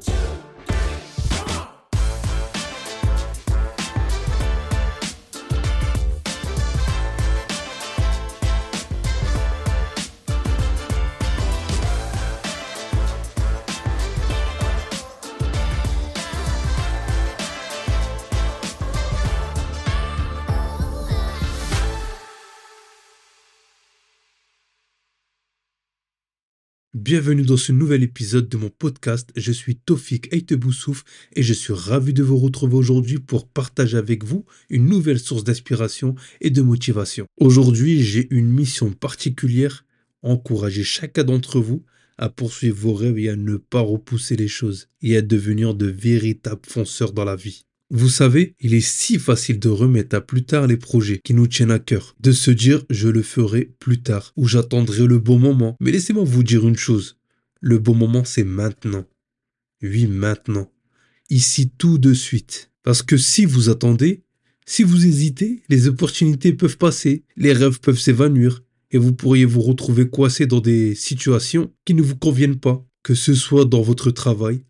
two. Bienvenue dans ce nouvel épisode de mon podcast. Je suis Tofik Eiteboussouf et je suis ravi de vous retrouver aujourd'hui pour partager avec vous une nouvelle source d'inspiration et de motivation. Aujourd'hui, j'ai une mission particulière, encourager chacun d'entre vous à poursuivre vos rêves et à ne pas repousser les choses et à devenir de véritables fonceurs dans la vie. Vous savez, il est si facile de remettre à plus tard les projets qui nous tiennent à cœur, de se dire je le ferai plus tard ou j'attendrai le bon moment. Mais laissez-moi vous dire une chose, le bon moment c'est maintenant. Oui, maintenant. Ici tout de suite. Parce que si vous attendez, si vous hésitez, les opportunités peuvent passer, les rêves peuvent s'évanouir et vous pourriez vous retrouver coincé dans des situations qui ne vous conviennent pas, que ce soit dans votre travail,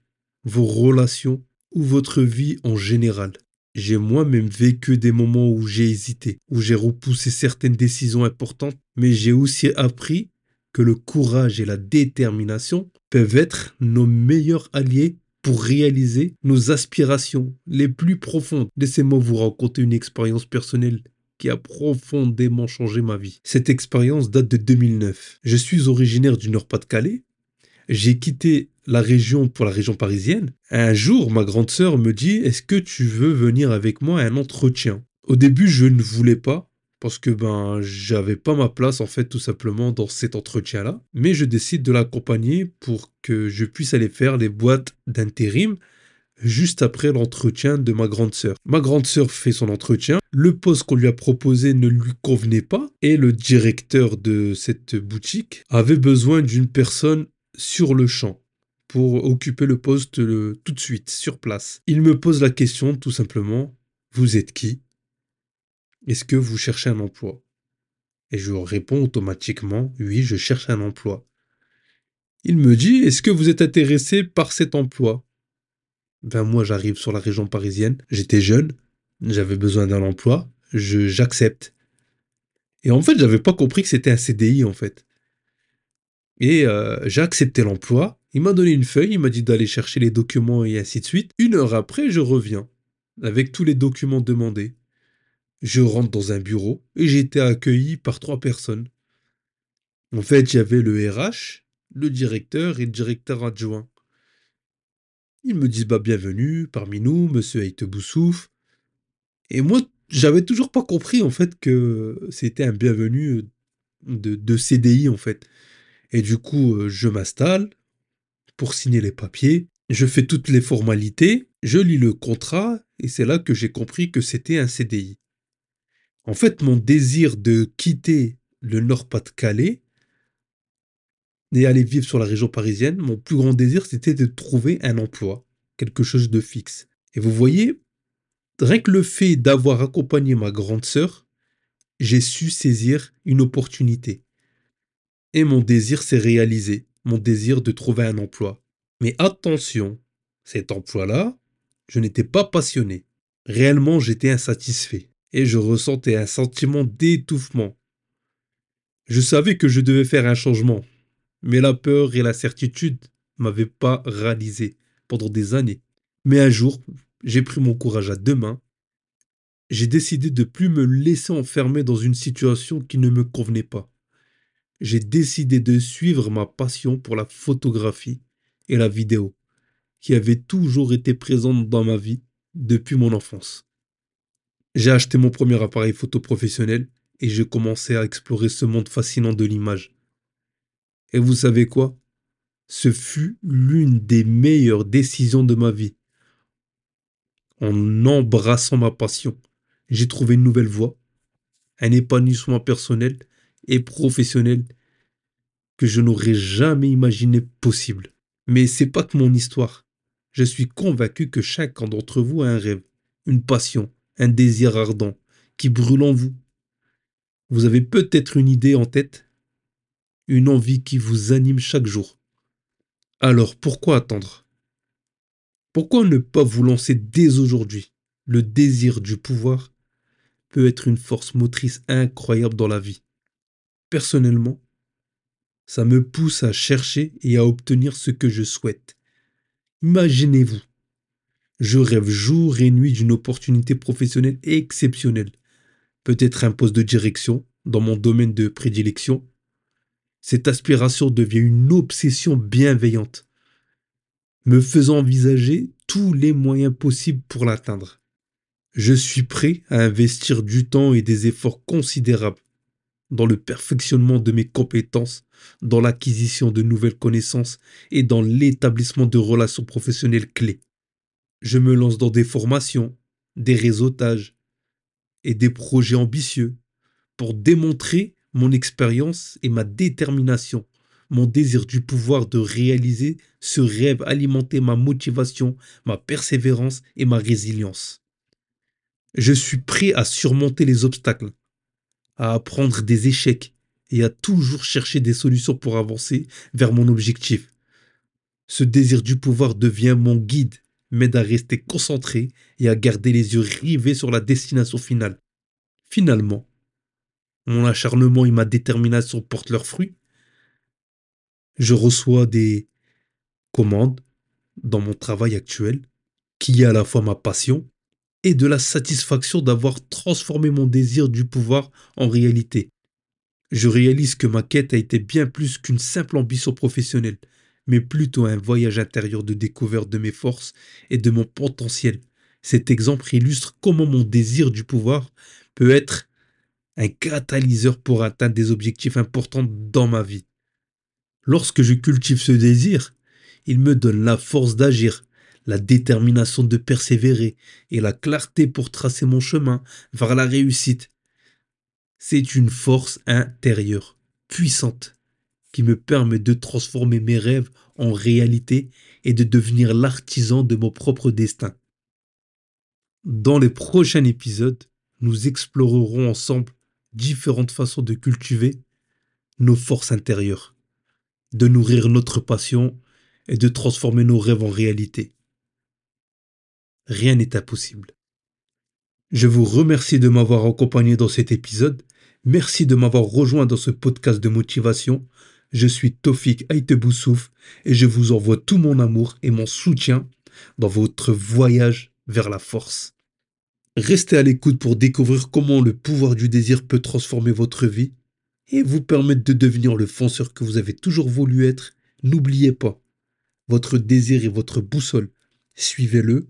vos relations ou votre vie en général. J'ai moi-même vécu des moments où j'ai hésité, où j'ai repoussé certaines décisions importantes, mais j'ai aussi appris que le courage et la détermination peuvent être nos meilleurs alliés pour réaliser nos aspirations les plus profondes. Laissez-moi vous raconter une expérience personnelle qui a profondément changé ma vie. Cette expérience date de 2009. Je suis originaire du Nord-Pas-de-Calais. J'ai quitté la région pour la région parisienne. Un jour, ma grande sœur me dit Est-ce que tu veux venir avec moi à un entretien? Au début, je ne voulais pas parce que ben j'avais pas ma place en fait tout simplement dans cet entretien là mais je décide de l'accompagner pour que je puisse aller faire les boîtes d'intérim juste après l'entretien de ma grande sœur. Ma grande sœur fait son entretien, le poste qu'on lui a proposé ne lui convenait pas et le directeur de cette boutique avait besoin d'une personne sur le champ pour occuper le poste tout de suite, sur place. Il me pose la question tout simplement, vous êtes qui? Est-ce que vous cherchez un emploi? Et je réponds automatiquement, oui, je cherche un emploi. Il me dit, est-ce que vous êtes intéressé par cet emploi? Ben moi j'arrive sur la région parisienne, j'étais jeune, j'avais besoin d'un emploi, j'accepte. Et en fait, j'avais pas compris que c'était un CDI en fait. Et euh, j'ai accepté l'emploi. Il m'a donné une feuille, il m'a dit d'aller chercher les documents et ainsi de suite. Une heure après, je reviens avec tous les documents demandés. Je rentre dans un bureau et j'ai été accueilli par trois personnes. En fait, j'avais le RH, le directeur et le directeur adjoint. Ils me disent bah bienvenue parmi nous, monsieur Boussouf. Et moi, j'avais toujours pas compris en fait que c'était un bienvenu de, de CDI en fait. Et du coup, euh, je m'installe pour signer les papiers, je fais toutes les formalités, je lis le contrat, et c'est là que j'ai compris que c'était un CDI. En fait, mon désir de quitter le Nord-Pas-de-Calais et aller vivre sur la région parisienne, mon plus grand désir, c'était de trouver un emploi, quelque chose de fixe. Et vous voyez, rien que le fait d'avoir accompagné ma grande sœur, j'ai su saisir une opportunité et mon désir s'est réalisé, mon désir de trouver un emploi. Mais attention, cet emploi-là, je n'étais pas passionné. Réellement, j'étais insatisfait et je ressentais un sentiment d'étouffement. Je savais que je devais faire un changement, mais la peur et la certitude m'avaient pas réalisé pendant des années. Mais un jour, j'ai pris mon courage à deux mains. J'ai décidé de plus me laisser enfermer dans une situation qui ne me convenait pas j'ai décidé de suivre ma passion pour la photographie et la vidéo, qui avait toujours été présente dans ma vie depuis mon enfance. J'ai acheté mon premier appareil photo professionnel et j'ai commencé à explorer ce monde fascinant de l'image. Et vous savez quoi? Ce fut l'une des meilleures décisions de ma vie. En embrassant ma passion, j'ai trouvé une nouvelle voie, un épanouissement personnel et professionnel que je n'aurais jamais imaginé possible. Mais c'est pas que mon histoire. Je suis convaincu que chacun d'entre vous a un rêve, une passion, un désir ardent qui brûle en vous. Vous avez peut-être une idée en tête, une envie qui vous anime chaque jour. Alors pourquoi attendre? Pourquoi ne pas vous lancer dès aujourd'hui? Le désir du pouvoir peut être une force motrice incroyable dans la vie. Personnellement, ça me pousse à chercher et à obtenir ce que je souhaite. Imaginez-vous, je rêve jour et nuit d'une opportunité professionnelle exceptionnelle, peut-être un poste de direction dans mon domaine de prédilection. Cette aspiration devient une obsession bienveillante, me faisant envisager tous les moyens possibles pour l'atteindre. Je suis prêt à investir du temps et des efforts considérables dans le perfectionnement de mes compétences, dans l'acquisition de nouvelles connaissances et dans l'établissement de relations professionnelles clés. Je me lance dans des formations, des réseautages et des projets ambitieux pour démontrer mon expérience et ma détermination, mon désir du pouvoir de réaliser ce rêve alimenter ma motivation, ma persévérance et ma résilience. Je suis prêt à surmonter les obstacles, à apprendre des échecs et à toujours chercher des solutions pour avancer vers mon objectif. Ce désir du pouvoir devient mon guide, m'aide à rester concentré et à garder les yeux rivés sur la destination finale. Finalement, mon acharnement et ma détermination portent leurs fruits. Je reçois des commandes dans mon travail actuel, qui est à la fois ma passion et de la satisfaction d'avoir transformé mon désir du pouvoir en réalité. Je réalise que ma quête a été bien plus qu'une simple ambition professionnelle, mais plutôt un voyage intérieur de découverte de mes forces et de mon potentiel. Cet exemple illustre comment mon désir du pouvoir peut être un catalyseur pour atteindre des objectifs importants dans ma vie. Lorsque je cultive ce désir, il me donne la force d'agir, la détermination de persévérer et la clarté pour tracer mon chemin vers la réussite. C'est une force intérieure, puissante, qui me permet de transformer mes rêves en réalité et de devenir l'artisan de mon propre destin. Dans les prochains épisodes, nous explorerons ensemble différentes façons de cultiver nos forces intérieures, de nourrir notre passion et de transformer nos rêves en réalité rien n'est impossible. Je vous remercie de m'avoir accompagné dans cet épisode. Merci de m'avoir rejoint dans ce podcast de motivation. Je suis Tofik Aiteboussouf et je vous envoie tout mon amour et mon soutien dans votre voyage vers la force. Restez à l'écoute pour découvrir comment le pouvoir du désir peut transformer votre vie et vous permettre de devenir le fonceur que vous avez toujours voulu être. N'oubliez pas, votre désir est votre boussole. Suivez-le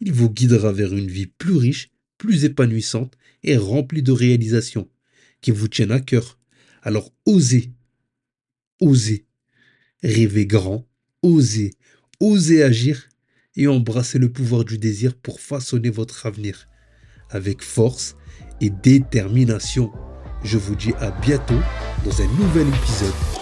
il vous guidera vers une vie plus riche, plus épanouissante et remplie de réalisations qui vous tiennent à cœur. Alors osez, osez, rêvez grand, osez, osez agir et embrasser le pouvoir du désir pour façonner votre avenir avec force et détermination. Je vous dis à bientôt dans un nouvel épisode